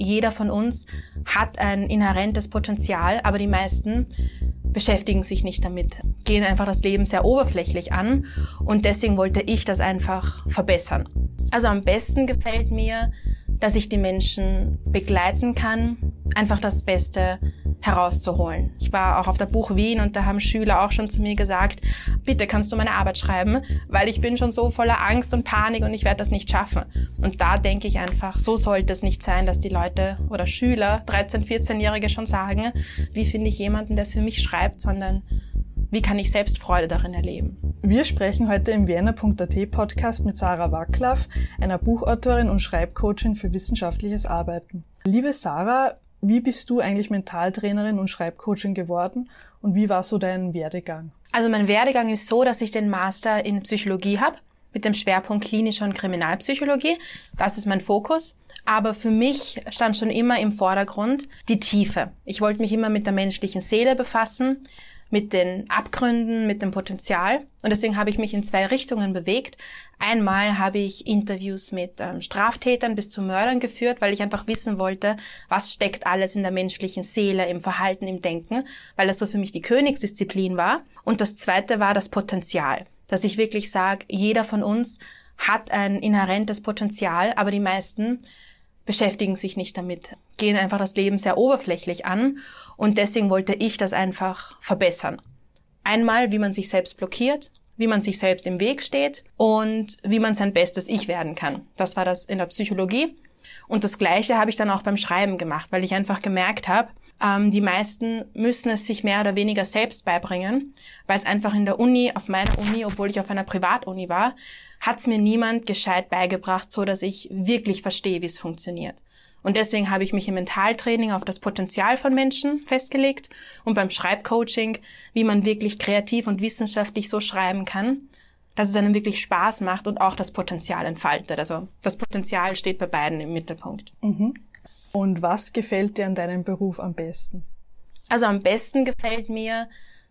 jeder von uns hat ein inhärentes Potenzial, aber die meisten beschäftigen sich nicht damit, gehen einfach das Leben sehr oberflächlich an und deswegen wollte ich das einfach verbessern. Also am besten gefällt mir, dass ich die Menschen begleiten kann, einfach das Beste herauszuholen. Ich war auch auf der Buch Wien und da haben Schüler auch schon zu mir gesagt, bitte kannst du meine Arbeit schreiben, weil ich bin schon so voller Angst und Panik und ich werde das nicht schaffen. Und da denke ich einfach, so sollte es nicht sein, dass die Leute oder Schüler, 13, 14-Jährige schon sagen, wie finde ich jemanden, der es für mich schreibt, sondern wie kann ich selbst Freude darin erleben. Wir sprechen heute im Vienna.at Podcast mit Sarah Wacklaff, einer Buchautorin und Schreibcoachin für wissenschaftliches Arbeiten. Liebe Sarah, wie bist du eigentlich Mentaltrainerin und Schreibcoaching geworden und wie war so dein Werdegang? Also mein Werdegang ist so, dass ich den Master in Psychologie habe mit dem Schwerpunkt klinische und Kriminalpsychologie. Das ist mein Fokus. Aber für mich stand schon immer im Vordergrund die Tiefe. Ich wollte mich immer mit der menschlichen Seele befassen mit den Abgründen, mit dem Potenzial. Und deswegen habe ich mich in zwei Richtungen bewegt. Einmal habe ich Interviews mit ähm, Straftätern bis zu Mördern geführt, weil ich einfach wissen wollte, was steckt alles in der menschlichen Seele, im Verhalten, im Denken, weil das so für mich die Königsdisziplin war. Und das zweite war das Potenzial, dass ich wirklich sage, jeder von uns hat ein inhärentes Potenzial, aber die meisten beschäftigen sich nicht damit, gehen einfach das Leben sehr oberflächlich an und deswegen wollte ich das einfach verbessern. Einmal, wie man sich selbst blockiert, wie man sich selbst im Weg steht und wie man sein bestes Ich werden kann. Das war das in der Psychologie. Und das Gleiche habe ich dann auch beim Schreiben gemacht, weil ich einfach gemerkt habe, ähm, die meisten müssen es sich mehr oder weniger selbst beibringen, weil es einfach in der Uni, auf meiner Uni, obwohl ich auf einer Privatuni war, hat es mir niemand gescheit beigebracht, so dass ich wirklich verstehe, wie es funktioniert. Und deswegen habe ich mich im Mentaltraining auf das Potenzial von Menschen festgelegt und beim Schreibcoaching, wie man wirklich kreativ und wissenschaftlich so schreiben kann, dass es einem wirklich Spaß macht und auch das Potenzial entfaltet. Also das Potenzial steht bei beiden im Mittelpunkt. Mhm. Und was gefällt dir an deinem Beruf am besten? Also am besten gefällt mir,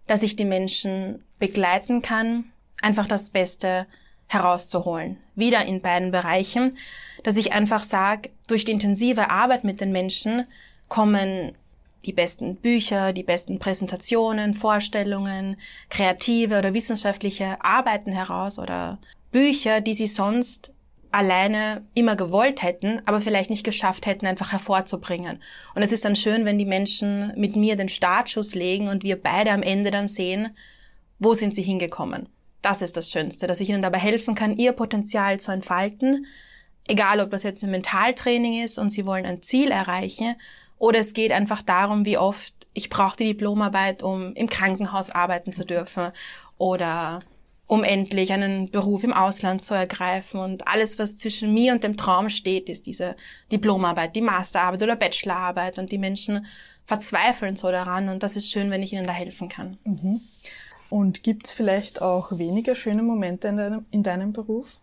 dass ich die Menschen begleiten kann, einfach das Beste herauszuholen. Wieder in beiden Bereichen, dass ich einfach sage, durch die intensive Arbeit mit den Menschen kommen die besten Bücher, die besten Präsentationen, Vorstellungen, kreative oder wissenschaftliche Arbeiten heraus oder Bücher, die sie sonst alleine immer gewollt hätten, aber vielleicht nicht geschafft hätten, einfach hervorzubringen. Und es ist dann schön, wenn die Menschen mit mir den Startschuss legen und wir beide am Ende dann sehen, wo sind sie hingekommen. Das ist das Schönste, dass ich ihnen dabei helfen kann, ihr Potenzial zu entfalten, egal ob das jetzt ein Mentaltraining ist und sie wollen ein Ziel erreichen oder es geht einfach darum, wie oft ich brauche die Diplomarbeit, um im Krankenhaus arbeiten zu dürfen oder um endlich einen Beruf im Ausland zu ergreifen. Und alles, was zwischen mir und dem Traum steht, ist diese Diplomarbeit, die Masterarbeit oder Bachelorarbeit. Und die Menschen verzweifeln so daran. Und das ist schön, wenn ich ihnen da helfen kann. Mhm. Und gibt's vielleicht auch weniger schöne Momente in deinem, in deinem Beruf?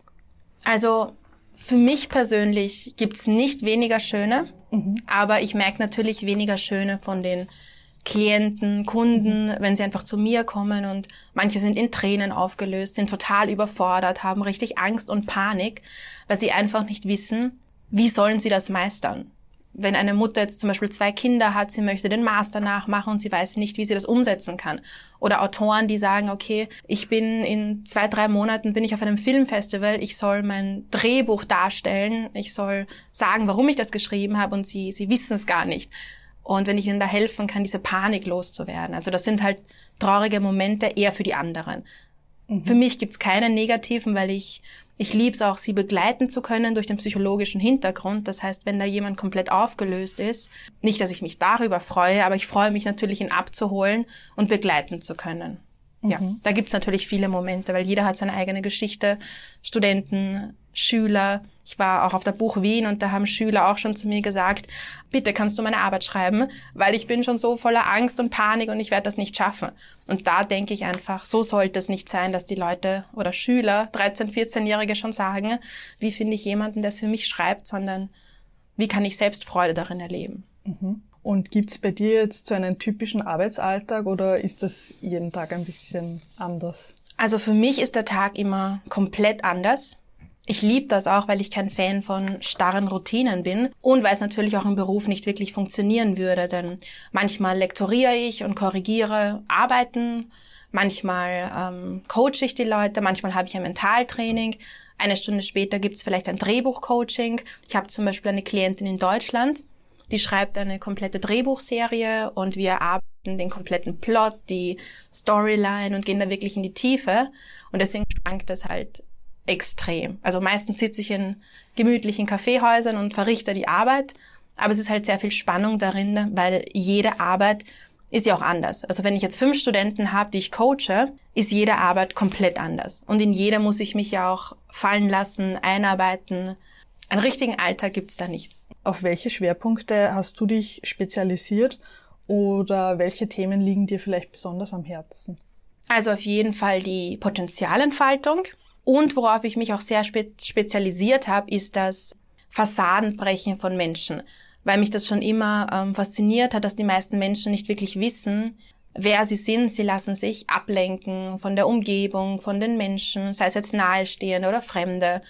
Also für mich persönlich gibt's nicht weniger schöne, mhm. aber ich merke natürlich weniger schöne von den Klienten, Kunden, wenn sie einfach zu mir kommen und manche sind in Tränen aufgelöst, sind total überfordert, haben richtig Angst und Panik, weil sie einfach nicht wissen, wie sollen sie das meistern wenn eine Mutter jetzt zum Beispiel zwei Kinder hat, sie möchte den Master nachmachen und sie weiß nicht, wie sie das umsetzen kann. Oder Autoren, die sagen, okay, ich bin in zwei, drei Monaten bin ich auf einem Filmfestival, ich soll mein Drehbuch darstellen, ich soll sagen, warum ich das geschrieben habe und sie, sie wissen es gar nicht. Und wenn ich ihnen da helfen kann, diese Panik loszuwerden. Also das sind halt traurige Momente eher für die anderen. Mhm. Für mich gibt's keine negativen, weil ich ich liebe es auch, sie begleiten zu können durch den psychologischen Hintergrund. Das heißt, wenn da jemand komplett aufgelöst ist, nicht, dass ich mich darüber freue, aber ich freue mich natürlich, ihn abzuholen und begleiten zu können. Mhm. Ja, da gibt's natürlich viele Momente, weil jeder hat seine eigene Geschichte. Studenten, Schüler. Ich war auch auf der Buch Wien und da haben Schüler auch schon zu mir gesagt, bitte kannst du meine Arbeit schreiben, weil ich bin schon so voller Angst und Panik und ich werde das nicht schaffen. Und da denke ich einfach, so sollte es nicht sein, dass die Leute oder Schüler, 13, 14-Jährige schon sagen, wie finde ich jemanden, der es für mich schreibt, sondern wie kann ich selbst Freude darin erleben. Mhm. Und gibt's bei dir jetzt so einen typischen Arbeitsalltag oder ist das jeden Tag ein bisschen anders? Also für mich ist der Tag immer komplett anders Ich liebe das auch, weil ich kein Fan von starren Routinen bin und weil es natürlich auch im Beruf nicht wirklich funktionieren würde, denn manchmal lektoriere ich und korrigiere Arbeiten, manchmal ähm, coache ich die Leute, manchmal habe ich ein Mentaltraining, eine Stunde später gibt es vielleicht ein Drehbuchcoaching. Ich habe zum Beispiel eine Klientin in Deutschland, die schreibt eine komplette Drehbuchserie und wir erarbeiten den kompletten Plot, die Storyline und gehen da wirklich in die Tiefe. Und deswegen schwankt das halt extrem. Also meistens sitze ich in gemütlichen Kaffeehäusern und verrichte die Arbeit, aber es ist halt sehr viel Spannung darin, weil jede Arbeit ist ja auch anders. Also wenn ich jetzt fünf Studenten habe, die ich coache, ist jede Arbeit komplett anders. Und in jeder muss ich mich ja auch fallen lassen, einarbeiten. Einen richtigen Alltag gibt's da nicht. Auf welche Schwerpunkte hast du dich spezialisiert oder welche Themen liegen dir vielleicht besonders am Herzen? Also auf jeden Fall die Potenzialentfaltung. Und worauf ich mich auch sehr spe spezialisiert habe, ist das Fassadenbrechen von Menschen. Weil mich das schon immer ähm, fasziniert hat, dass die meisten Menschen nicht wirklich wissen, wer sie sind. Sie lassen sich ablenken von der Umgebung, von den Menschen, sei es jetzt Nahestehende oder Fremde.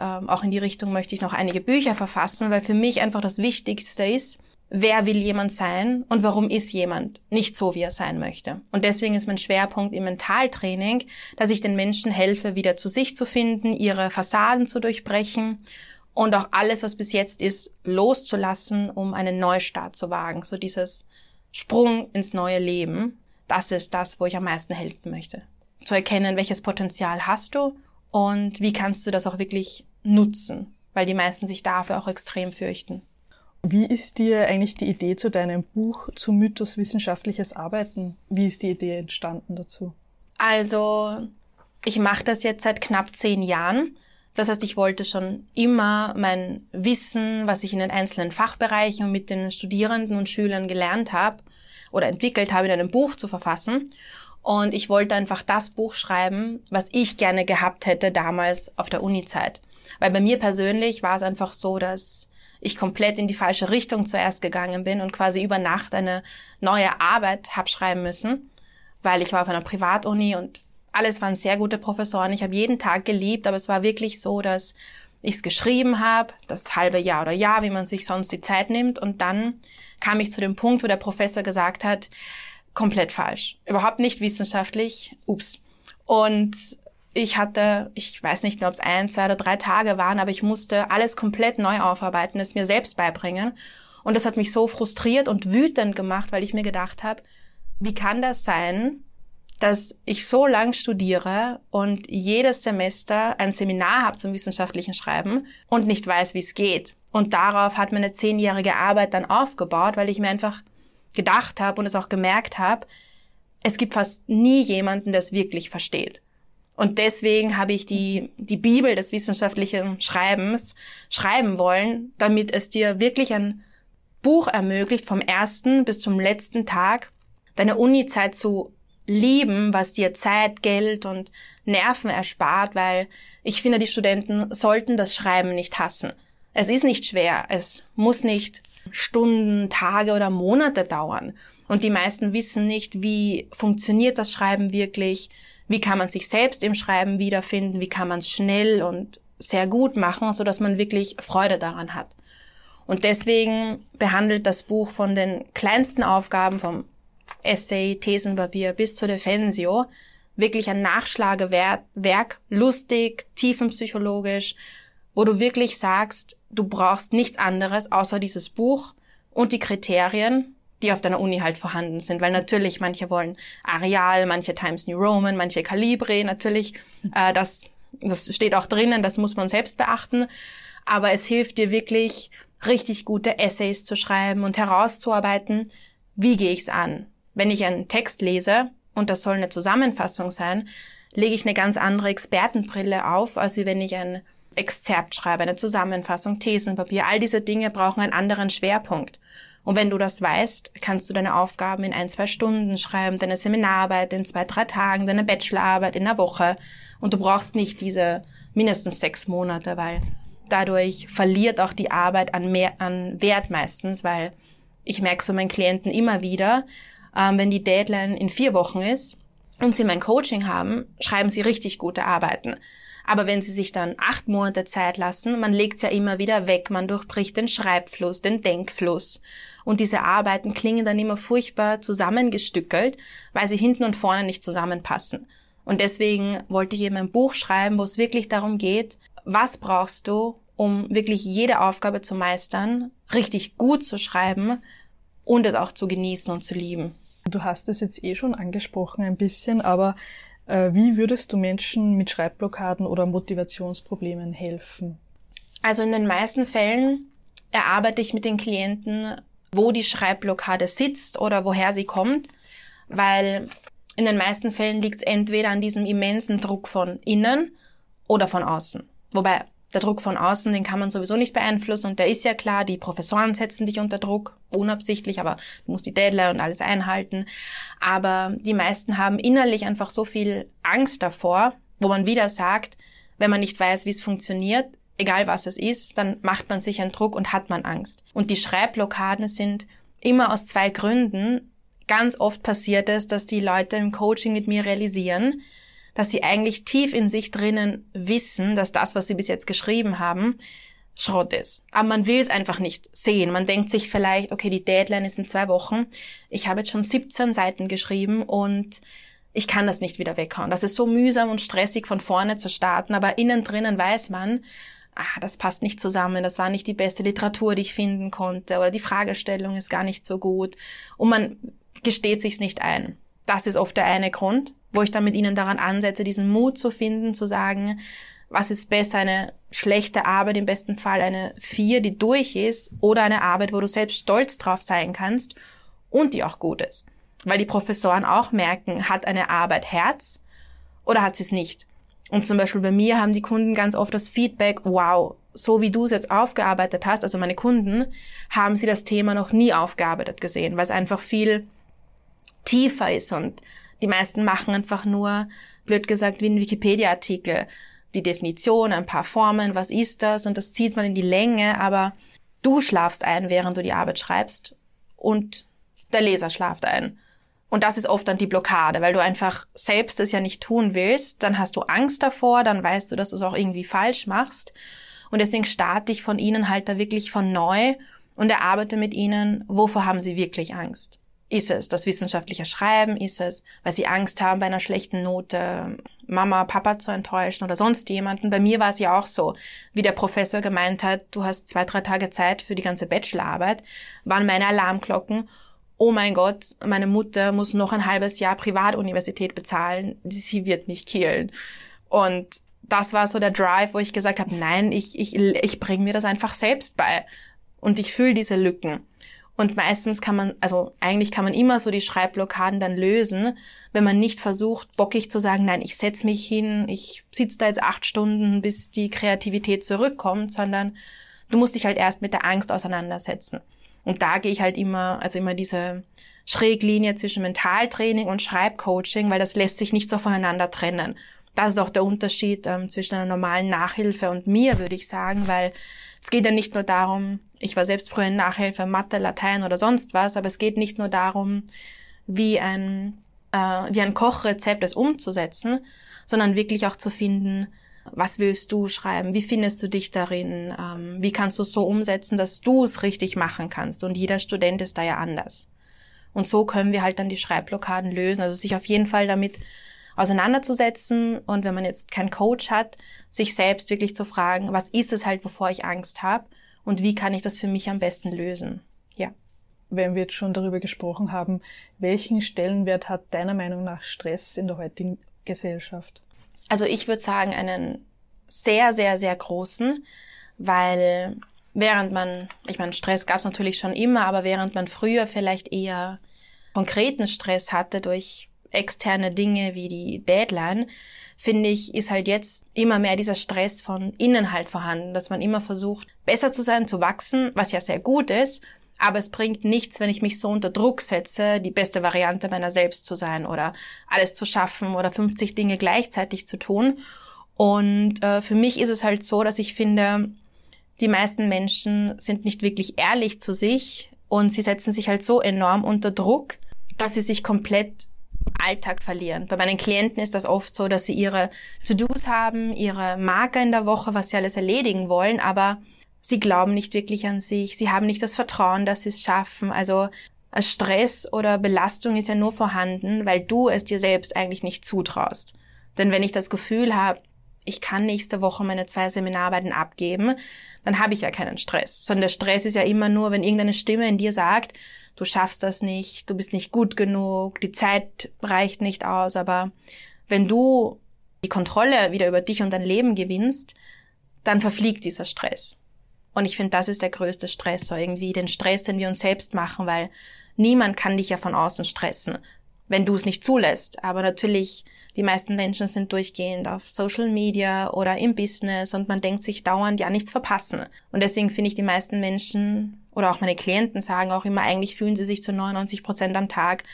Ähm, auch in die Richtung möchte ich noch einige Bücher verfassen, weil für mich einfach das Wichtigste ist, wer will jemand sein und warum ist jemand nicht so, wie er sein möchte. Und deswegen ist mein Schwerpunkt im Mentaltraining, dass ich den Menschen helfe, wieder zu sich zu finden, ihre Fassaden zu durchbrechen und auch alles, was bis jetzt ist, loszulassen, um einen Neustart zu wagen. So dieses Sprung ins neue Leben, das ist das, wo ich am meisten helfen möchte. Zu erkennen, welches Potenzial hast du und wie kannst du das auch wirklich nutzen, weil die meisten sich dafür auch extrem fürchten. Wie ist dir eigentlich die Idee zu deinem Buch zu Mythos wissenschaftliches Arbeiten? Wie ist die Idee entstanden dazu? Also, ich mache das jetzt seit knapp zehn Jahren. Das heißt, ich wollte schon immer mein Wissen, was ich in den einzelnen Fachbereichen mit den Studierenden und Schülern gelernt habe oder entwickelt habe, in einem Buch zu verfassen. Und ich wollte einfach das Buch schreiben, was ich gerne gehabt hätte damals auf der Uni-Zeit. Weil bei mir persönlich war es einfach so, dass ich komplett in die falsche Richtung zuerst gegangen bin und quasi über Nacht eine neue Arbeit hab schreiben müssen, weil ich war auf einer Privatuni und alles waren sehr gute Professoren. Ich habe jeden Tag geliebt, aber es war wirklich so, dass ich es geschrieben habe, das halbe Jahr oder Jahr, wie man sich sonst die Zeit nimmt. Und dann kam ich zu dem Punkt, wo der Professor gesagt hat, komplett falsch. Überhaupt nicht wissenschaftlich. Ups. Und ich hatte, ich weiß nicht mehr, ob es ein, zwei oder drei Tage waren, aber ich musste alles komplett neu aufarbeiten, es mir selbst beibringen. Und das hat mich so frustriert und wütend gemacht, weil ich mir gedacht habe, wie kann das sein, dass ich so lang studiere und jedes Semester ein Seminar habe zum wissenschaftlichen Schreiben und nicht weiß, wie es geht. Und darauf hat meine zehnjährige Arbeit dann aufgebaut, weil ich mir einfach gedacht habe und es auch gemerkt habe, es gibt fast nie jemanden, der es wirklich versteht. Und deswegen habe ich die, die Bibel des wissenschaftlichen Schreibens schreiben wollen, damit es dir wirklich ein Buch ermöglicht, vom ersten bis zum letzten Tag deine Uni-Zeit zu lieben, was dir Zeit, Geld und Nerven erspart, weil ich finde, die Studenten sollten das Schreiben nicht hassen. Es ist nicht schwer, es muss nicht Stunden, Tage oder Monate dauern. Und die meisten wissen nicht, wie funktioniert das Schreiben wirklich, wie kann man sich selbst im Schreiben wiederfinden, wie kann man es schnell und sehr gut machen, so dass man wirklich Freude daran hat. Und deswegen behandelt das Buch von den kleinsten Aufgaben vom Essay, Thesenpapier bis zur Defensio wirklich ein Nachschlagewerk, lustig, tiefenpsychologisch, wo du wirklich sagst, du brauchst nichts anderes außer dieses Buch und die Kriterien, die auf deiner Uni halt vorhanden sind, weil natürlich manche wollen Areal, manche Times New Roman, manche Calibre, natürlich, äh, das, das steht auch drinnen, das muss man selbst beachten, aber es hilft dir wirklich, richtig gute Essays zu schreiben und herauszuarbeiten, wie gehe ich's an? Wenn ich einen Text lese, und das soll eine Zusammenfassung sein, lege ich eine ganz andere Expertenbrille auf, als wenn ich ein Exzerpt schreibe, eine Zusammenfassung, Thesenpapier. All diese Dinge brauchen einen anderen Schwerpunkt. Und wenn du das weißt, kannst du deine Aufgaben in ein, zwei Stunden schreiben, deine Seminararbeit in zwei, drei Tagen, deine Bachelorarbeit in einer Woche. Und du brauchst nicht diese mindestens sechs Monate, weil dadurch verliert auch die Arbeit an, mehr, an Wert meistens, weil ich merke es bei meinen Klienten immer wieder, ähm, wenn die Deadline in vier Wochen ist und sie mein Coaching haben, schreiben sie richtig gute Arbeiten. Aber wenn sie sich dann acht Monate Zeit lassen, man legt's ja immer wieder weg, man durchbricht den Schreibfluss, den Denkfluss. Und diese Arbeiten klingen dann immer furchtbar zusammengestückelt, weil sie hinten und vorne nicht zusammenpassen. Und deswegen wollte ich eben ein Buch schreiben, wo es wirklich darum geht, was brauchst du, um wirklich jede Aufgabe zu meistern, richtig gut zu schreiben und es auch zu genießen und zu lieben. Du hast es jetzt eh schon angesprochen ein bisschen, aber wie würdest du Menschen mit Schreibblockaden oder Motivationsproblemen helfen? Also in den meisten Fällen erarbeite ich mit den Klienten, wo die Schreibblockade sitzt oder woher sie kommt, weil in den meisten Fällen liegt es entweder an diesem immensen Druck von innen oder von außen. Wobei der Druck von außen, den kann man sowieso nicht beeinflussen und der ist ja klar, die Professoren setzen dich unter Druck, unabsichtlich, aber du musst die Deadline und alles einhalten. Aber die meisten haben innerlich einfach so viel Angst davor, wo man wieder sagt, wenn man nicht weiß, wie es funktioniert, egal was es ist, dann macht man sich einen Druck und hat man Angst. Und die Schreibblockaden sind immer aus zwei Gründen. Ganz oft passiert es, dass die Leute im Coaching mit mir realisieren, dass sie eigentlich tief in sich drinnen wissen, dass das, was sie bis jetzt geschrieben haben, Schrott ist. Aber man will es einfach nicht sehen. Man denkt sich vielleicht, okay, die Deadline ist in zwei Wochen. Ich habe jetzt schon 17 Seiten geschrieben und ich kann das nicht wieder weghauen. Das ist so mühsam und stressig von vorne zu starten, aber innen drinnen weiß man, ah, das passt nicht zusammen, das war nicht die beste Literatur, die ich finden konnte oder die Fragestellung ist gar nicht so gut und man gesteht sich's nicht ein. Das ist oft der eine Grund wo ich dann mit ihnen daran ansetze, diesen Mut zu finden, zu sagen, was ist besser, eine schlechte Arbeit, im besten Fall eine vier, die durch ist, oder eine Arbeit, wo du selbst stolz drauf sein kannst und die auch gut ist. Weil die Professoren auch merken, hat eine Arbeit Herz oder hat sie es nicht. Und zum Beispiel bei mir haben die Kunden ganz oft das Feedback, wow, so wie du es jetzt aufgearbeitet hast, also meine Kunden, haben sie das Thema noch nie aufgearbeitet gesehen, weil es einfach viel tiefer ist und die meisten machen einfach nur, blöd gesagt, wie ein Wikipedia-Artikel. Die Definition, ein paar Formen, was ist das? Und das zieht man in die Länge, aber du schlafst ein, während du die Arbeit schreibst und der Leser schlaft ein. Und das ist oft dann die Blockade, weil du einfach selbst es ja nicht tun willst, dann hast du Angst davor, dann weißt du, dass du es auch irgendwie falsch machst. Und deswegen starte ich von ihnen halt da wirklich von neu und erarbeite mit ihnen, wovor haben sie wirklich Angst. Ist es das wissenschaftliche Schreiben? Ist es, weil sie Angst haben, bei einer schlechten Note Mama, Papa zu enttäuschen oder sonst jemanden? Bei mir war es ja auch so, wie der Professor gemeint hat, du hast zwei, drei Tage Zeit für die ganze Bachelorarbeit, waren meine Alarmglocken. Oh mein Gott, meine Mutter muss noch ein halbes Jahr Privatuniversität bezahlen, sie wird mich killen. Und das war so der Drive, wo ich gesagt habe, nein, ich, ich, ich bringe mir das einfach selbst bei. Und ich fühle diese Lücken. Und meistens kann man, also eigentlich kann man immer so die Schreibblockaden dann lösen, wenn man nicht versucht, bockig zu sagen, nein, ich setz mich hin, ich sitze da jetzt acht Stunden, bis die Kreativität zurückkommt, sondern du musst dich halt erst mit der Angst auseinandersetzen. Und da gehe ich halt immer, also immer diese Schräglinie zwischen Mentaltraining und Schreibcoaching, weil das lässt sich nicht so voneinander trennen. Das ist auch der Unterschied ähm, zwischen einer normalen Nachhilfe und mir, würde ich sagen, weil es geht ja nicht nur darum, ich war selbst früher in Nachhilfe, Mathe, Latein oder sonst was, aber es geht nicht nur darum, wie ein, äh, wie ein Kochrezept es umzusetzen, sondern wirklich auch zu finden, was willst du schreiben? Wie findest du dich darin? Ähm, wie kannst du es so umsetzen, dass du es richtig machen kannst? Und jeder Student ist da ja anders. Und so können wir halt dann die Schreibblockaden lösen. Also sich auf jeden Fall damit auseinanderzusetzen und wenn man jetzt keinen Coach hat, sich selbst wirklich zu fragen, was ist es halt, wovor ich Angst habe und wie kann ich das für mich am besten lösen? Ja. Wenn wir jetzt schon darüber gesprochen haben, welchen Stellenwert hat deiner Meinung nach Stress in der heutigen Gesellschaft? Also ich würde sagen einen sehr, sehr, sehr großen, weil während man, ich meine, Stress gab es natürlich schon immer, aber während man früher vielleicht eher konkreten Stress hatte durch externe Dinge wie die Deadline, finde ich, ist halt jetzt immer mehr dieser Stress von innen halt vorhanden, dass man immer versucht, besser zu sein, zu wachsen, was ja sehr gut ist, aber es bringt nichts, wenn ich mich so unter Druck setze, die beste Variante meiner selbst zu sein oder alles zu schaffen oder 50 Dinge gleichzeitig zu tun. Und äh, für mich ist es halt so, dass ich finde, die meisten Menschen sind nicht wirklich ehrlich zu sich und sie setzen sich halt so enorm unter Druck, dass sie sich komplett Alltag verlieren. Bei meinen Klienten ist das oft so, dass sie ihre To-Dos haben, ihre Marker in der Woche, was sie alles erledigen wollen, aber sie glauben nicht wirklich an sich, sie haben nicht das Vertrauen, dass sie es schaffen. Also Stress oder Belastung ist ja nur vorhanden, weil du es dir selbst eigentlich nicht zutraust. Denn wenn ich das Gefühl habe, ich kann nächste Woche meine zwei Seminararbeiten abgeben, dann habe ich ja keinen Stress. Sondern der Stress ist ja immer nur, wenn irgendeine Stimme in dir sagt, du schaffst das nicht, du bist nicht gut genug, die Zeit reicht nicht aus. Aber wenn du die Kontrolle wieder über dich und dein Leben gewinnst, dann verfliegt dieser Stress. Und ich finde, das ist der größte Stress, so irgendwie den Stress, den wir uns selbst machen, weil niemand kann dich ja von außen stressen, wenn du es nicht zulässt. Aber natürlich, die meisten Menschen sind durchgehend auf Social Media oder im Business und man denkt sich dauernd, ja, nichts verpassen. Und deswegen finde ich, die meisten Menschen oder auch meine Klienten sagen auch immer, eigentlich fühlen sie sich zu 99 Prozent am Tag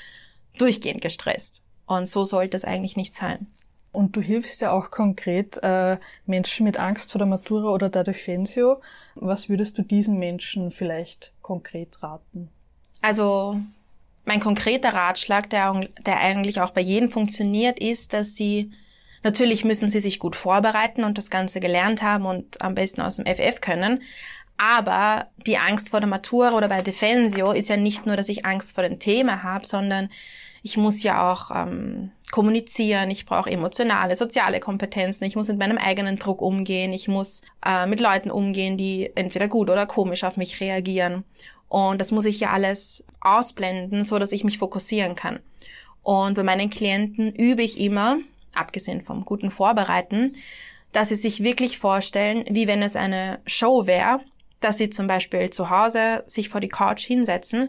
durchgehend gestresst. Und so sollte es eigentlich nicht sein. Und du hilfst ja auch konkret äh, Menschen mit Angst vor der Matura oder der Defensio. Was würdest du diesen Menschen vielleicht konkret raten? Also mein konkreter Ratschlag, der, der eigentlich auch bei jedem funktioniert, ist, dass sie natürlich müssen sie sich gut vorbereiten und das Ganze gelernt haben und am besten aus dem FF können. Aber die Angst vor der Matura oder bei Defensio ist ja nicht nur, dass ich Angst vor dem Thema habe, sondern ich muss ja auch ähm, kommunizieren, ich brauche emotionale, soziale Kompetenzen, ich muss mit meinem eigenen Druck umgehen, ich muss äh, mit Leuten umgehen, die entweder gut oder komisch auf mich reagieren. Und das muss ich ja alles ausblenden, so dass ich mich fokussieren kann. Und bei meinen Klienten übe ich immer, abgesehen vom guten Vorbereiten, dass sie sich wirklich vorstellen, wie wenn es eine Show wäre, dass sie zum Beispiel zu Hause sich vor die Couch hinsetzen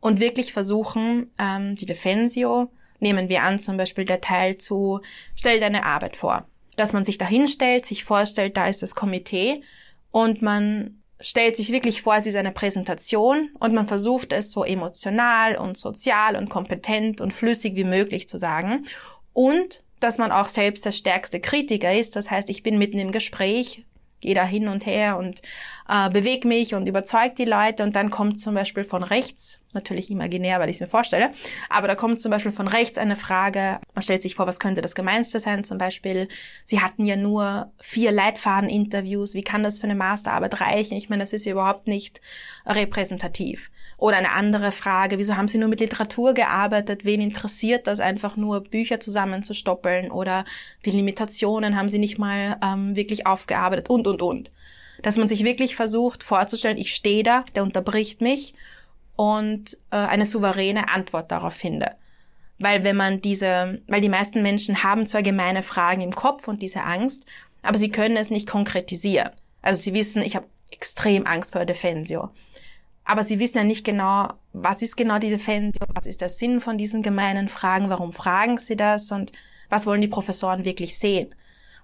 und wirklich versuchen, ähm, die Defensio, nehmen wir an, zum Beispiel der Teil zu, stell deine Arbeit vor. Dass man sich da hinstellt, sich vorstellt, da ist das Komitee und man stellt sich wirklich vor, es ist eine Präsentation und man versucht es so emotional und sozial und kompetent und flüssig wie möglich zu sagen. Und dass man auch selbst der stärkste Kritiker ist. Das heißt, ich bin mitten im Gespräch, gehe da hin und her und äh, bewege mich und überzeug die Leute und dann kommt zum Beispiel von rechts, natürlich imaginär, weil ich es mir vorstelle, aber da kommt zum Beispiel von rechts eine Frage, man stellt sich vor, was könnte das Gemeinste sein, zum Beispiel, Sie hatten ja nur vier Leitfaden-Interviews, wie kann das für eine Masterarbeit reichen? Ich meine, das ist ja überhaupt nicht repräsentativ. Oder eine andere Frage, wieso haben Sie nur mit Literatur gearbeitet? Wen interessiert das einfach nur, Bücher zusammenzustoppeln? Oder die Limitationen haben Sie nicht mal ähm, wirklich aufgearbeitet? Und, und, und. Dass man sich wirklich versucht vorzustellen, ich stehe da, der unterbricht mich und äh, eine souveräne Antwort darauf finde. Weil wenn man diese, weil die meisten Menschen haben zwar gemeine Fragen im Kopf und diese Angst, aber sie können es nicht konkretisieren. Also sie wissen, ich habe extrem Angst vor Defensio. Aber sie wissen ja nicht genau, was ist genau die Defensio, was ist der Sinn von diesen gemeinen Fragen, warum fragen sie das und was wollen die Professoren wirklich sehen.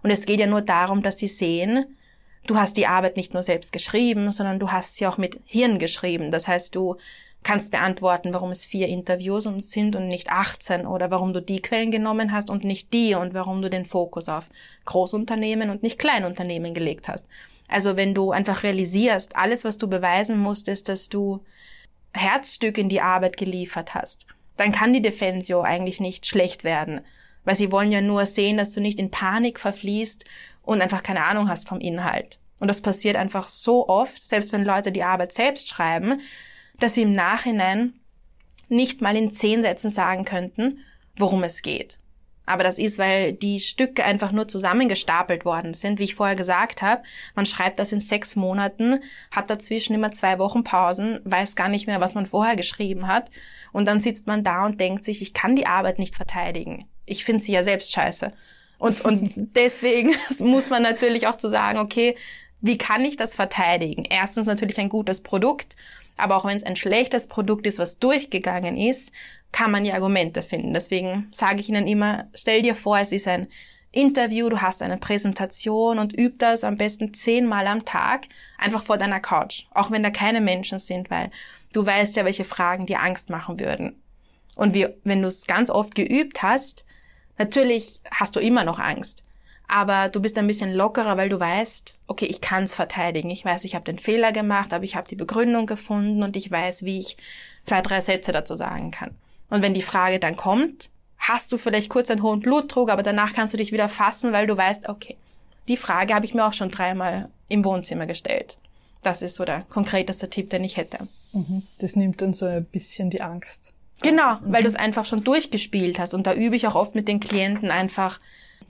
Und es geht ja nur darum, dass sie sehen, du hast die Arbeit nicht nur selbst geschrieben, sondern du hast sie auch mit Hirn geschrieben. Das heißt, du kannst beantworten, warum es vier Interviews sind und nicht 18 oder warum du die Quellen genommen hast und nicht die und warum du den Fokus auf Großunternehmen und nicht Kleinunternehmen gelegt hast. Also wenn du einfach realisierst, alles, was du beweisen musst, ist, dass du Herzstück in die Arbeit geliefert hast, dann kann die Defensio eigentlich nicht schlecht werden. Weil sie wollen ja nur sehen, dass du nicht in Panik verfließt und einfach keine Ahnung hast vom Inhalt. Und das passiert einfach so oft, selbst wenn Leute die Arbeit selbst schreiben, dass sie im Nachhinein nicht mal in zehn Sätzen sagen könnten, worum es geht. Aber das ist, weil die Stücke einfach nur zusammengestapelt worden sind, wie ich vorher gesagt habe. Man schreibt das in sechs Monaten, hat dazwischen immer zwei Wochen Pausen, weiß gar nicht mehr, was man vorher geschrieben hat. Und dann sitzt man da und denkt sich, ich kann die Arbeit nicht verteidigen. Ich finde sie ja selbst scheiße. Und, und deswegen muss man natürlich auch zu sagen, okay, wie kann ich das verteidigen? Erstens natürlich ein gutes Produkt, aber auch wenn es ein schlechtes Produkt ist, was durchgegangen ist, kann man ja Argumente finden. Deswegen sage ich Ihnen immer, stell dir vor, es ist ein Interview, du hast eine Präsentation und üb das am besten zehnmal am Tag einfach vor deiner Couch, auch wenn da keine Menschen sind, weil du weißt ja, welche Fragen dir Angst machen würden. Und wie, wenn du es ganz oft geübt hast, natürlich hast du immer noch Angst aber du bist ein bisschen lockerer, weil du weißt, okay, ich kann es verteidigen. Ich weiß, ich habe den Fehler gemacht, aber ich habe die Begründung gefunden und ich weiß, wie ich zwei, drei Sätze dazu sagen kann. Und wenn die Frage dann kommt, hast du vielleicht kurz einen hohen Blutdruck, aber danach kannst du dich wieder fassen, weil du weißt, okay, die Frage habe ich mir auch schon dreimal im Wohnzimmer gestellt. Das ist so der konkreteste Tipp, den ich hätte. Mhm. Das nimmt dann so ein bisschen die Angst. Genau, mhm. weil du es einfach schon durchgespielt hast. Und da übe ich auch oft mit den Klienten einfach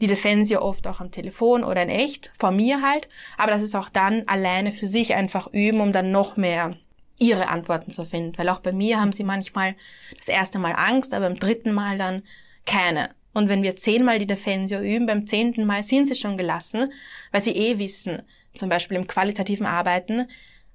die Defensia oft auch am Telefon oder in echt, vor mir halt. Aber das ist auch dann alleine für sich einfach üben, um dann noch mehr ihre Antworten zu finden. Weil auch bei mir haben sie manchmal das erste Mal Angst, aber beim dritten Mal dann keine. Und wenn wir zehnmal die Defensio üben, beim zehnten Mal sind sie schon gelassen, weil sie eh wissen, zum Beispiel im qualitativen Arbeiten,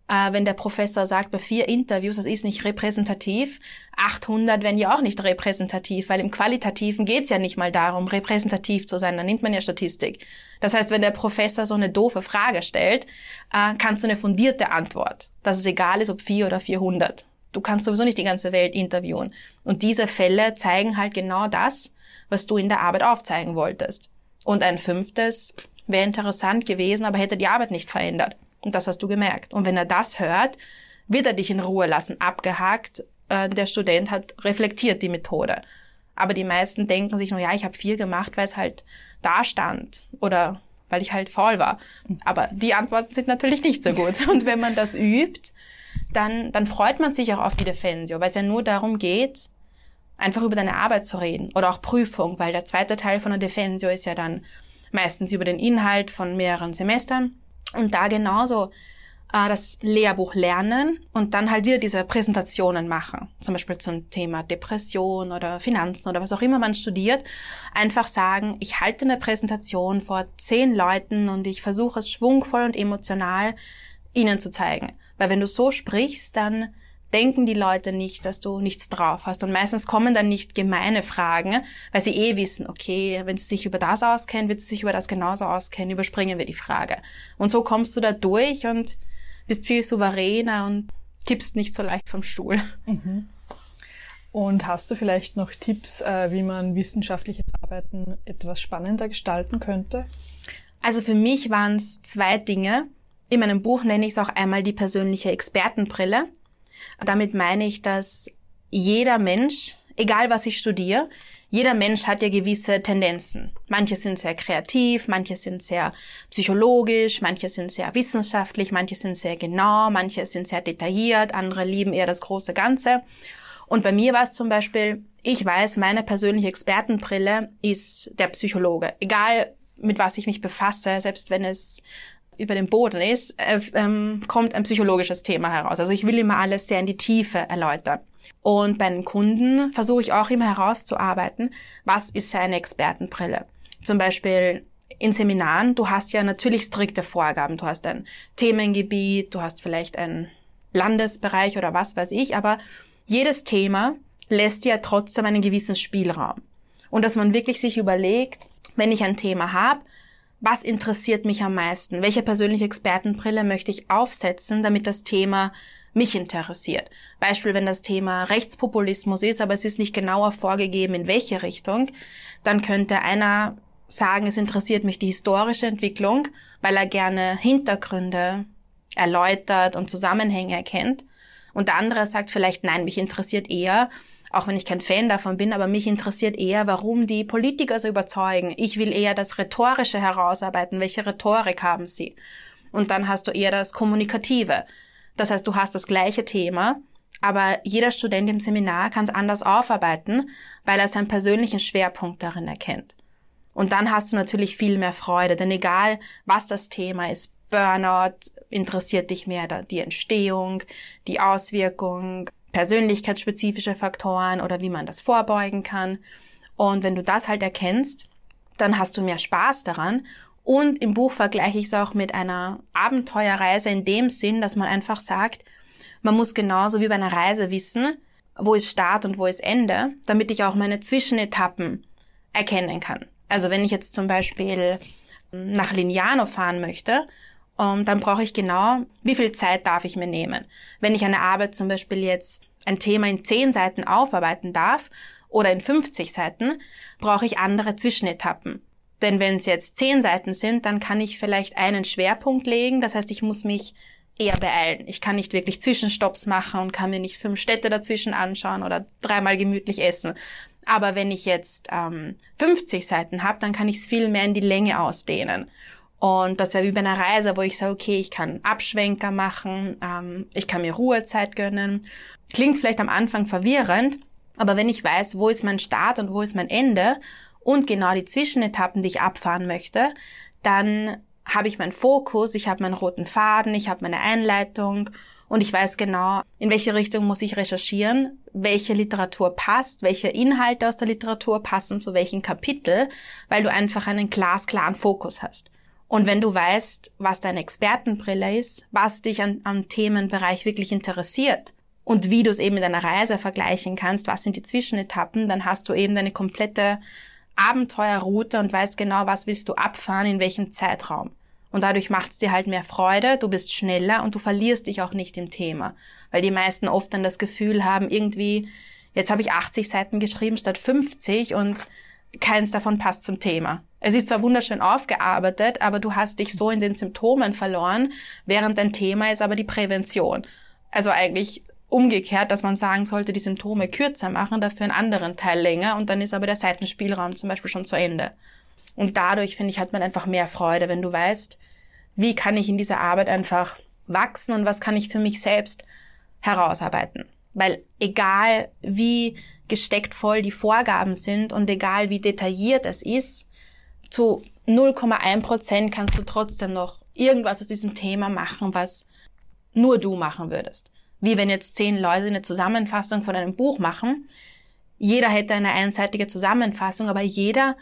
äh, wenn der Professor sagt, bei vier Interviews, das ist nicht repräsentativ, 800 werden ja auch nicht repräsentativ, weil im Qualitativen geht's ja nicht mal darum, repräsentativ zu sein, dann nimmt man ja Statistik. Das heißt, wenn der Professor so eine doofe Frage stellt, äh, kannst du eine fundierte Antwort, dass es egal ist, ob vier oder 400. Du kannst sowieso nicht die ganze Welt interviewen. Und diese Fälle zeigen halt genau das, was du in der Arbeit aufzeigen wolltest. Und ein fünftes wäre interessant gewesen, aber hätte die Arbeit nicht verändert. Und das hast du gemerkt. Und wenn er das hört, wird er dich in Ruhe lassen, abgehakt. Äh, der Student hat reflektiert die Methode. Aber die meisten denken sich nur, ja, ich habe vier gemacht, weil es halt da stand oder weil ich halt faul war. Aber die Antworten sind natürlich nicht so gut. Und wenn man das übt, dann, dann freut man sich auch auf die Defensio, weil es ja nur darum geht, einfach über deine Arbeit zu reden oder auch Prüfung, weil der zweite Teil von der Defensio ist ja dann meistens über den Inhalt von mehreren Semestern und da genauso äh, das Lehrbuch lernen und dann halt wieder diese Präsentationen machen. Zum Beispiel zum Thema Depression oder Finanzen oder was auch immer man studiert. Einfach sagen, ich halte eine Präsentation vor zehn Leuten und ich versuche es schwungvoll und emotional ihnen zu zeigen. Weil wenn du so sprichst, dann denken die Leute nicht, dass du nichts drauf hast. Und meistens kommen dann nicht gemeine Fragen, weil sie eh wissen, okay, wenn sie sich über das auskennen, wird sie sich über das genauso auskennen, überspringen wir die Frage. Und so kommst du da durch und bist viel souveräner und tippst nicht so leicht vom Stuhl. Mhm. Und hast du vielleicht noch Tipps, äh, wie man wissenschaftliches Arbeiten etwas spannender gestalten könnte? Also für mich waren es zwei Dinge. In meinem Buch nenne ich es auch einmal die persönliche Expertenbrille. Damit meine ich, dass jeder Mensch, egal was ich studiere, jeder Mensch hat ja gewisse Tendenzen. Manche sind sehr kreativ, manche sind sehr psychologisch, manche sind sehr wissenschaftlich, manche sind sehr genau, manche sind sehr detailliert, andere lieben eher das große Ganze. Und bei mir war es zum Beispiel, ich weiß, meine persönliche Expertenbrille ist der Psychologe. Egal mit was ich mich befasse, selbst wenn es über den Boden ist, äh, ähm, kommt ein psychologisches Thema heraus. Also ich will immer alles sehr in die Tiefe erläutern. Und bei den Kunden versuche ich auch immer herauszuarbeiten, was ist eine Expertenbrille. Zum Beispiel in Seminaren, du hast ja natürlich strikte Vorgaben. Du hast ein Themengebiet, du hast vielleicht einen Landesbereich oder was weiß ich, aber jedes Thema lässt ja trotzdem einen gewissen Spielraum. Und dass man wirklich sich überlegt, wenn ich ein Thema habe, was interessiert mich am meisten? Welche persönliche Expertenbrille möchte ich aufsetzen, damit das Thema mich interessiert? Beispiel, wenn das Thema Rechtspopulismus ist, aber es ist nicht genauer vorgegeben, in welche Richtung, dann könnte einer sagen, es interessiert mich die historische Entwicklung, weil er gerne Hintergründe erläutert und Zusammenhänge erkennt. Und der andere sagt vielleicht, nein, mich interessiert eher, auch wenn ich kein Fan davon bin, aber mich interessiert eher, warum die Politiker so überzeugen. Ich will eher das Rhetorische herausarbeiten. Welche Rhetorik haben sie? Und dann hast du eher das Kommunikative. Das heißt, du hast das gleiche Thema, aber jeder Student im Seminar kann es anders aufarbeiten, weil er seinen persönlichen Schwerpunkt darin erkennt. Und dann hast du natürlich viel mehr Freude, denn egal was das Thema ist, Burnout interessiert dich mehr die Entstehung, die Auswirkung, persönlichkeitsspezifische Faktoren oder wie man das vorbeugen kann. Und wenn du das halt erkennst, dann hast du mehr Spaß daran. Und im Buch vergleiche ich es auch mit einer Abenteuerreise in dem Sinn, dass man einfach sagt, man muss genauso wie bei einer Reise wissen, wo ist Start und wo ist Ende, damit ich auch meine Zwischenetappen erkennen kann. Also wenn ich jetzt zum Beispiel nach Lignano fahren möchte, um, dann brauche ich genau, wie viel Zeit darf ich mir nehmen. Wenn ich eine Arbeit zum Beispiel jetzt ein Thema in zehn Seiten aufarbeiten darf oder in 50 Seiten, brauche ich andere Zwischenetappen. Denn wenn es jetzt zehn Seiten sind, dann kann ich vielleicht einen Schwerpunkt legen. Das heißt, ich muss mich eher beeilen. Ich kann nicht wirklich Zwischenstopps machen und kann mir nicht fünf Städte dazwischen anschauen oder dreimal gemütlich essen. Aber wenn ich jetzt ähm, 50 Seiten habe, dann kann ich es viel mehr in die Länge ausdehnen. Und das wäre wie bei einer Reise, wo ich sage, okay, ich kann Abschwenker machen, ähm, ich kann mir Ruhezeit gönnen. Klingt vielleicht am Anfang verwirrend, aber wenn ich weiß, wo ist mein Start und wo ist mein Ende und genau die Zwischenetappen, die ich abfahren möchte, dann habe ich meinen Fokus, ich habe meinen roten Faden, ich habe meine Einleitung und ich weiß genau, in welche Richtung muss ich recherchieren, welche Literatur passt, welche Inhalte aus der Literatur passen zu welchem Kapitel, weil du einfach einen glasklaren Fokus hast. Und wenn du weißt, was deine Expertenbrille ist, was dich an, am Themenbereich wirklich interessiert und wie du es eben mit deiner Reise vergleichen kannst, was sind die Zwischenetappen, dann hast du eben deine komplette Abenteuerroute und weißt genau, was willst du abfahren, in welchem Zeitraum. Und dadurch macht es dir halt mehr Freude, du bist schneller und du verlierst dich auch nicht im Thema. Weil die meisten oft dann das Gefühl haben, irgendwie, jetzt habe ich 80 Seiten geschrieben statt 50 und keins davon passt zum Thema. Es ist zwar wunderschön aufgearbeitet, aber du hast dich so in den Symptomen verloren, während dein Thema ist aber die Prävention. Also eigentlich umgekehrt, dass man sagen sollte, die Symptome kürzer machen, dafür einen anderen Teil länger und dann ist aber der Seitenspielraum zum Beispiel schon zu Ende. Und dadurch, finde ich, hat man einfach mehr Freude, wenn du weißt, wie kann ich in dieser Arbeit einfach wachsen und was kann ich für mich selbst herausarbeiten. Weil egal wie gesteckt voll die Vorgaben sind und egal wie detailliert es ist, zu 0,1 Prozent kannst du trotzdem noch irgendwas aus diesem Thema machen, was nur du machen würdest. Wie wenn jetzt zehn Leute eine Zusammenfassung von einem Buch machen. Jeder hätte eine einseitige Zusammenfassung, aber jeder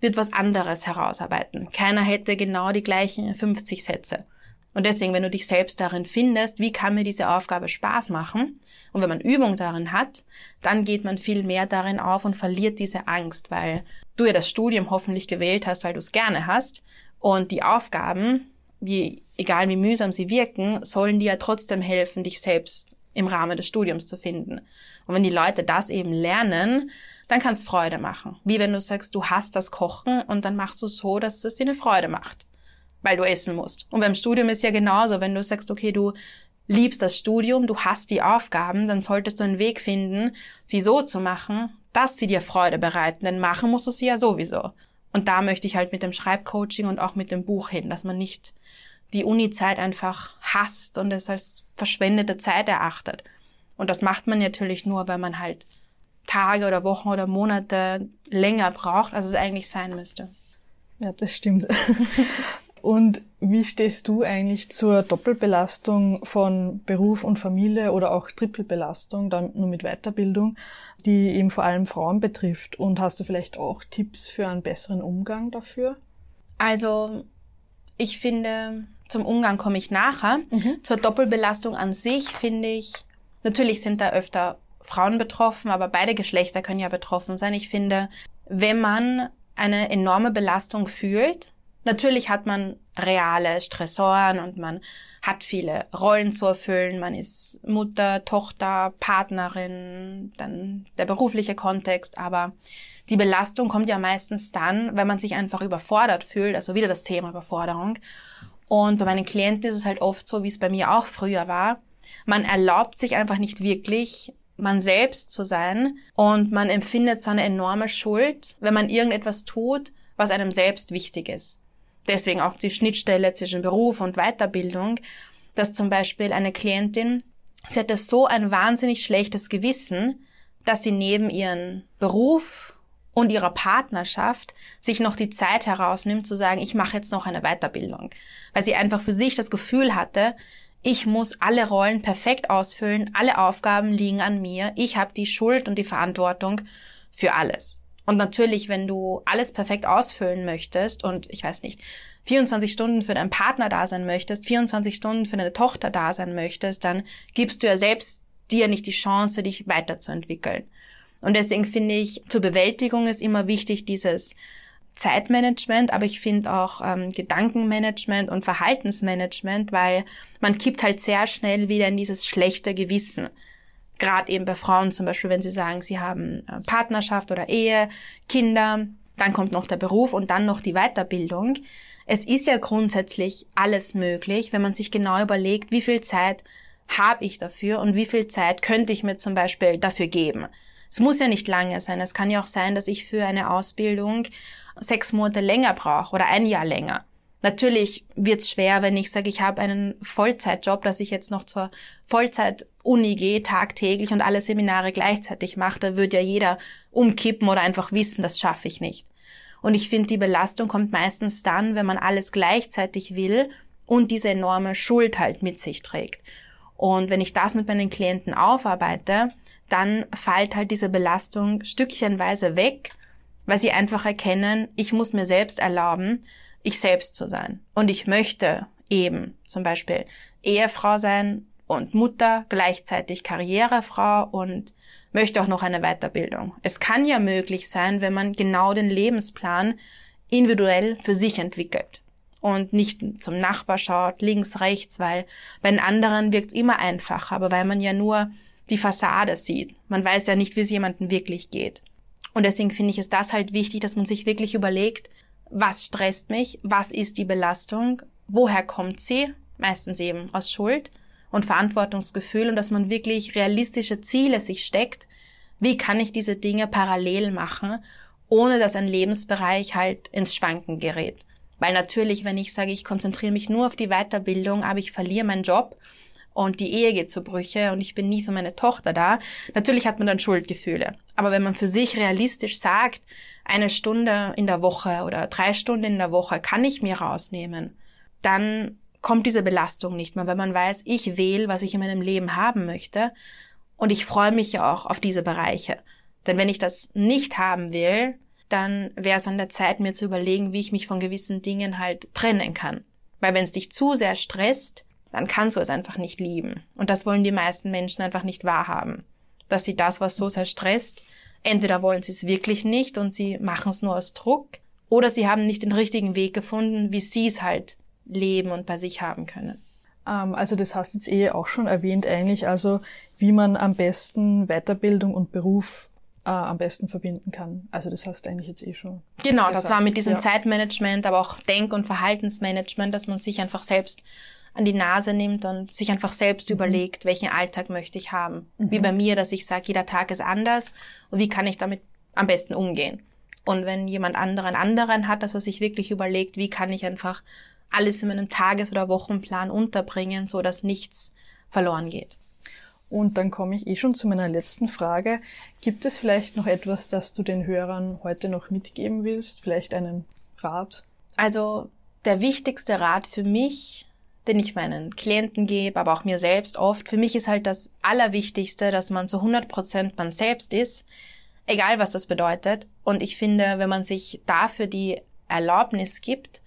wird was anderes herausarbeiten. Keiner hätte genau die gleichen 50 Sätze. Und deswegen, wenn du dich selbst darin findest, wie kann mir diese Aufgabe Spaß machen? Und wenn man Übung darin hat, dann geht man viel mehr darin auf und verliert diese Angst, weil du ja das Studium hoffentlich gewählt hast, weil du es gerne hast. Und die Aufgaben, wie, egal wie mühsam sie wirken, sollen dir ja trotzdem helfen, dich selbst im Rahmen des Studiums zu finden. Und wenn die Leute das eben lernen, dann kann es Freude machen. Wie wenn du sagst, du hast das Kochen und dann machst du so, dass es dir eine Freude macht, weil du essen musst. Und beim Studium ist ja genauso, wenn du sagst, okay, du liebst das Studium, du hast die Aufgaben, dann solltest du einen Weg finden, sie so zu machen, dass sie dir Freude bereiten, denn machen musst du sie ja sowieso. Und da möchte ich halt mit dem Schreibcoaching und auch mit dem Buch hin, dass man nicht die Uni-Zeit einfach hasst und es als verschwendete Zeit erachtet. Und das macht man natürlich nur, weil man halt Tage oder Wochen oder Monate länger braucht, als es eigentlich sein müsste. Ja, das stimmt. Und wie stehst du eigentlich zur Doppelbelastung von Beruf und Familie oder auch Trippelbelastung, dann nur mit Weiterbildung, die eben vor allem Frauen betrifft? Und hast du vielleicht auch Tipps für einen besseren Umgang dafür? Also, ich finde, zum Umgang komme ich nachher. Mhm. Zur Doppelbelastung an sich finde ich, natürlich sind da öfter Frauen betroffen, aber beide Geschlechter können ja betroffen sein. Ich finde, wenn man eine enorme Belastung fühlt, natürlich hat man reale Stressoren und man hat viele Rollen zu erfüllen. Man ist Mutter, Tochter, Partnerin, dann der berufliche Kontext, aber die Belastung kommt ja meistens dann, wenn man sich einfach überfordert fühlt, also wieder das Thema Überforderung. Und bei meinen Klienten ist es halt oft so, wie es bei mir auch früher war. Man erlaubt sich einfach nicht wirklich man selbst zu sein und man empfindet so eine enorme Schuld, wenn man irgendetwas tut, was einem selbst wichtig ist. Deswegen auch die Schnittstelle zwischen Beruf und Weiterbildung, dass zum Beispiel eine Klientin, sie hatte so ein wahnsinnig schlechtes Gewissen, dass sie neben ihren Beruf und ihrer Partnerschaft sich noch die Zeit herausnimmt zu sagen, ich mache jetzt noch eine Weiterbildung, weil sie einfach für sich das Gefühl hatte, ich muss alle Rollen perfekt ausfüllen, alle Aufgaben liegen an mir, ich habe die Schuld und die Verantwortung für alles. Und natürlich, wenn du alles perfekt ausfüllen möchtest und ich weiß nicht, 24 Stunden für deinen Partner da sein möchtest, 24 Stunden für deine Tochter da sein möchtest, dann gibst du ja selbst dir nicht die Chance, dich weiterzuentwickeln. Und deswegen finde ich, zur Bewältigung ist immer wichtig dieses Zeitmanagement, aber ich finde auch ähm, Gedankenmanagement und Verhaltensmanagement, weil man kippt halt sehr schnell wieder in dieses schlechte Gewissen. Gerade eben bei Frauen zum Beispiel, wenn sie sagen, sie haben äh, Partnerschaft oder Ehe, Kinder, dann kommt noch der Beruf und dann noch die Weiterbildung. Es ist ja grundsätzlich alles möglich, wenn man sich genau überlegt, wie viel Zeit habe ich dafür und wie viel Zeit könnte ich mir zum Beispiel dafür geben. Es muss ja nicht lange sein. Es kann ja auch sein, dass ich für eine Ausbildung sechs Monate länger brauche oder ein Jahr länger. Natürlich wird's schwer, wenn ich sage, ich habe einen Vollzeitjob, dass ich jetzt noch zur Vollzeit-Uni gehe, tagtäglich und alle Seminare gleichzeitig mache. Da würde ja jeder umkippen oder einfach wissen, das schaffe ich nicht. Und ich finde, die Belastung kommt meistens dann, wenn man alles gleichzeitig will und diese enorme Schuld halt mit sich trägt. Und wenn ich das mit meinen Klienten aufarbeite, dann fällt halt diese Belastung stückchenweise weg, weil sie einfach erkennen, ich muss mir selbst erlauben, ich selbst zu sein. Und ich möchte eben zum Beispiel Ehefrau sein und Mutter, gleichzeitig Karrierefrau und möchte auch noch eine Weiterbildung. Es kann ja möglich sein, wenn man genau den Lebensplan individuell für sich entwickelt und nicht zum Nachbar schaut, links, rechts, weil bei den anderen wirkt es immer einfacher, aber weil man ja nur die Fassade sieht. Man weiß ja nicht, wie es jemandem wirklich geht. Und deswegen finde ich es das halt wichtig, dass man sich wirklich überlegt, was stresst mich, was ist die Belastung, woher kommt sie, meistens eben aus Schuld und Verantwortungsgefühl und dass man wirklich realistische Ziele sich steckt, wie kann ich diese Dinge parallel machen, ohne dass ein Lebensbereich halt ins Schwanken gerät. Weil natürlich, wenn ich sage, ich konzentriere mich nur auf die Weiterbildung, aber ich verliere meinen Job und die Ehe geht zu Brüche und ich bin nie für meine Tochter da, natürlich hat man dann Schuldgefühle. Aber wenn man für sich realistisch sagt, eine Stunde in der Woche oder drei Stunden in der Woche kann ich mir rausnehmen, dann kommt diese Belastung nicht mehr, weil man weiß, ich wähle, was ich in meinem Leben haben möchte und ich freue mich ja auch auf diese Bereiche. Denn wenn ich das nicht haben will, dann wäre es an der Zeit, mir zu überlegen, wie ich mich von gewissen Dingen halt trennen kann. Weil wenn es dich zu sehr stresst, dann kannst du es einfach nicht lieben. Und das wollen die meisten Menschen einfach nicht wahrhaben. Dass sie das, was so sehr stresst, entweder wollen sie es wirklich nicht und sie machen es nur aus Druck, oder sie haben nicht den richtigen Weg gefunden, wie sie es halt leben und bei sich haben können. Ähm, also das hast du jetzt eh auch schon erwähnt eigentlich, also wie man am besten Weiterbildung und Beruf äh, am besten verbinden kann. Also das hast du eigentlich jetzt eh schon. Genau, gesagt. das war mit diesem ja. Zeitmanagement, aber auch Denk- und Verhaltensmanagement, dass man sich einfach selbst an die Nase nimmt und sich einfach selbst mhm. überlegt, welchen Alltag möchte ich haben. Mhm. Wie bei mir, dass ich sage, jeder Tag ist anders und wie kann ich damit am besten umgehen. Und wenn jemand anderen anderen hat, dass er sich wirklich überlegt, wie kann ich einfach alles in meinem Tages- oder Wochenplan unterbringen, so dass nichts verloren geht. Und dann komme ich eh schon zu meiner letzten Frage. Gibt es vielleicht noch etwas, das du den Hörern heute noch mitgeben willst? Vielleicht einen Rat? Also der wichtigste Rat für mich den ich meinen Klienten gebe, aber auch mir selbst oft. Für mich ist halt das Allerwichtigste, dass man zu 100 Prozent man selbst ist, egal was das bedeutet. Und ich finde, wenn man sich dafür die Erlaubnis gibt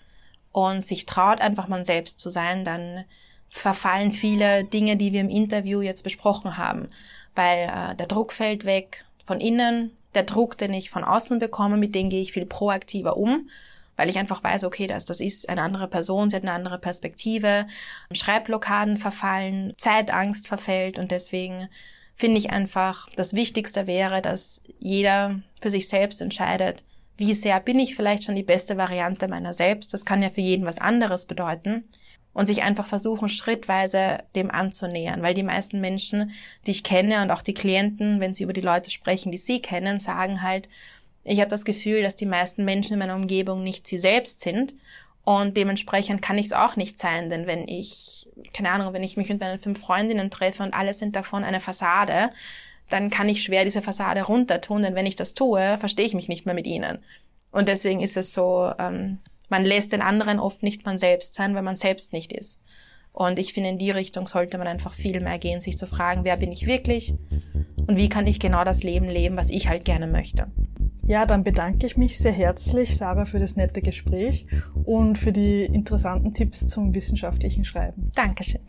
und sich traut, einfach man selbst zu sein, dann verfallen viele Dinge, die wir im Interview jetzt besprochen haben. Weil äh, der Druck fällt weg von innen, der Druck, den ich von außen bekomme, mit dem gehe ich viel proaktiver um weil ich einfach weiß, okay, das, das ist eine andere Person, sie hat eine andere Perspektive, Schreibblockaden verfallen, Zeitangst verfällt und deswegen finde ich einfach, das Wichtigste wäre, dass jeder für sich selbst entscheidet, wie sehr bin ich vielleicht schon die beste Variante meiner selbst. Das kann ja für jeden was anderes bedeuten. Und sich einfach versuchen, schrittweise dem anzunähern. Weil die meisten Menschen, die ich kenne und auch die Klienten, wenn sie über die Leute sprechen, die sie kennen, sagen halt, ich habe das Gefühl, dass die meisten Menschen in meiner Umgebung nicht sie selbst sind und dementsprechend kann ich es auch nicht sein, denn wenn ich, keine Ahnung, wenn ich mich mit meinen fünf Freundinnen treffe und alle sind davon eine Fassade, dann kann ich schwer diese Fassade runtertun, denn wenn ich das tue, verstehe ich mich nicht mehr mit ihnen. Und deswegen ist es so, ähm, man lässt den anderen oft nicht man selbst sein, weil man selbst nicht ist. Und ich finde, in die Richtung sollte man einfach viel mehr gehen, sich zu fragen, wer bin ich wirklich und wie kann ich genau das Leben leben, was ich halt gerne möchte. Ja, dann bedanke ich mich sehr herzlich, Sarah, für das nette Gespräch und für die interessanten Tipps zum wissenschaftlichen Schreiben. Dankeschön.